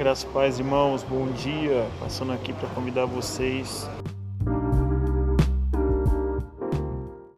Graças paz, irmãos, bom dia. Passando aqui para convidar vocês